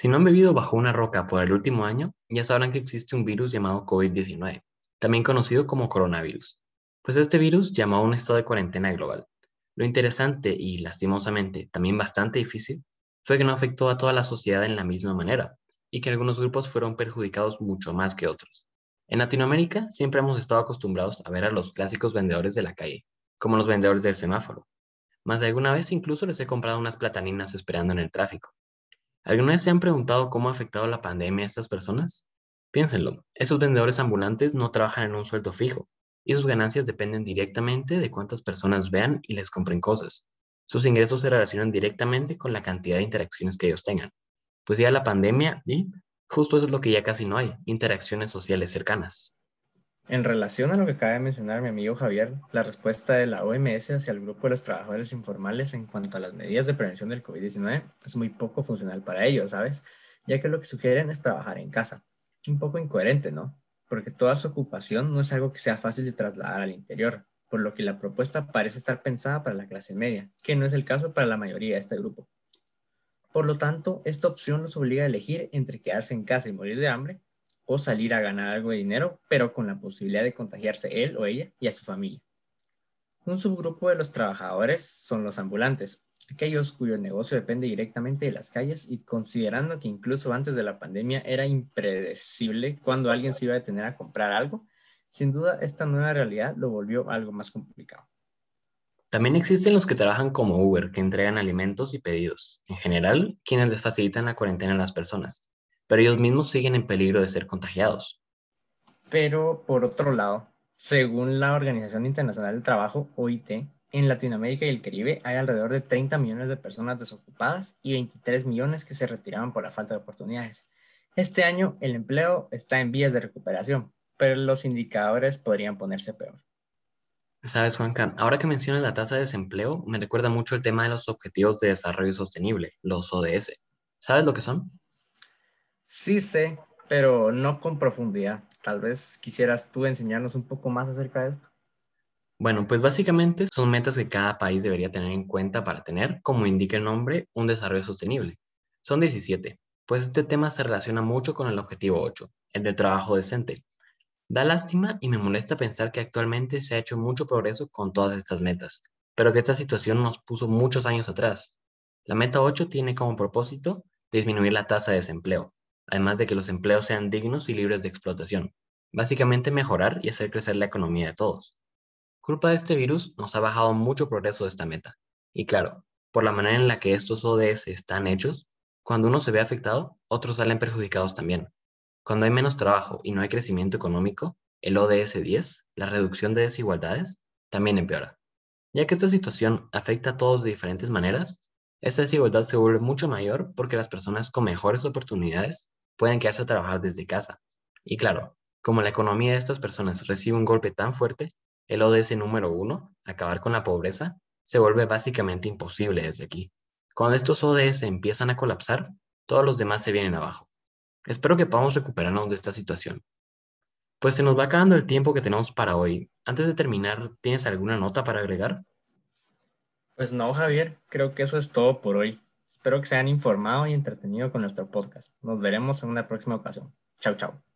Si no han bebido bajo una roca por el último año, ya sabrán que existe un virus llamado COVID-19, también conocido como coronavirus. Pues este virus llamó a un estado de cuarentena global. Lo interesante y lastimosamente también bastante difícil fue que no afectó a toda la sociedad en la misma manera y que algunos grupos fueron perjudicados mucho más que otros. En Latinoamérica siempre hemos estado acostumbrados a ver a los clásicos vendedores de la calle, como los vendedores del semáforo. Más de alguna vez incluso les he comprado unas plataninas esperando en el tráfico. ¿Alguna vez se han preguntado cómo ha afectado la pandemia a estas personas? Piénsenlo, esos vendedores ambulantes no trabajan en un sueldo fijo y sus ganancias dependen directamente de cuántas personas vean y les compren cosas. Sus ingresos se relacionan directamente con la cantidad de interacciones que ellos tengan. Pues ya la pandemia, y justo eso es lo que ya casi no hay, interacciones sociales cercanas. En relación a lo que acaba de mencionar mi amigo Javier, la respuesta de la OMS hacia el grupo de los trabajadores informales en cuanto a las medidas de prevención del COVID-19 es muy poco funcional para ellos, ¿sabes? Ya que lo que sugieren es trabajar en casa. Un poco incoherente, ¿no? Porque toda su ocupación no es algo que sea fácil de trasladar al interior, por lo que la propuesta parece estar pensada para la clase media, que no es el caso para la mayoría de este grupo. Por lo tanto, esta opción nos obliga a elegir entre quedarse en casa y morir de hambre o salir a ganar algo de dinero, pero con la posibilidad de contagiarse él o ella y a su familia. Un subgrupo de los trabajadores son los ambulantes, aquellos cuyo negocio depende directamente de las calles y considerando que incluso antes de la pandemia era impredecible cuando alguien se iba a detener a comprar algo, sin duda esta nueva realidad lo volvió algo más complicado. También existen los que trabajan como Uber, que entregan alimentos y pedidos. En general, quienes les facilitan la cuarentena a las personas, pero ellos mismos siguen en peligro de ser contagiados. Pero, por otro lado, según la Organización Internacional del Trabajo, OIT, en Latinoamérica y el Caribe hay alrededor de 30 millones de personas desocupadas y 23 millones que se retiraban por la falta de oportunidades. Este año el empleo está en vías de recuperación, pero los indicadores podrían ponerse peor. Sabes, Juanca, ahora que mencionas la tasa de desempleo, me recuerda mucho el tema de los Objetivos de Desarrollo Sostenible, los ODS. ¿Sabes lo que son? Sí sé, pero no con profundidad. Tal vez quisieras tú enseñarnos un poco más acerca de esto. Bueno, pues básicamente son metas que cada país debería tener en cuenta para tener, como indica el nombre, un desarrollo sostenible. Son 17, pues este tema se relaciona mucho con el objetivo 8, el de trabajo decente, Da lástima y me molesta pensar que actualmente se ha hecho mucho progreso con todas estas metas, pero que esta situación nos puso muchos años atrás. La meta 8 tiene como propósito disminuir la tasa de desempleo, además de que los empleos sean dignos y libres de explotación. Básicamente mejorar y hacer crecer la economía de todos. Culpa de este virus nos ha bajado mucho progreso de esta meta. Y claro, por la manera en la que estos ODS están hechos, cuando uno se ve afectado, otros salen perjudicados también. Cuando hay menos trabajo y no hay crecimiento económico, el ODS 10, la reducción de desigualdades, también empeora. Ya que esta situación afecta a todos de diferentes maneras, esta desigualdad se vuelve mucho mayor porque las personas con mejores oportunidades pueden quedarse a trabajar desde casa. Y claro, como la economía de estas personas recibe un golpe tan fuerte, el ODS número uno, acabar con la pobreza, se vuelve básicamente imposible desde aquí. Cuando estos ODS empiezan a colapsar, todos los demás se vienen abajo. Espero que podamos recuperarnos de esta situación. Pues se nos va acabando el tiempo que tenemos para hoy. Antes de terminar, ¿tienes alguna nota para agregar? Pues no, Javier, creo que eso es todo por hoy. Espero que se hayan informado y entretenido con nuestro podcast. Nos veremos en una próxima ocasión. Chao, chao.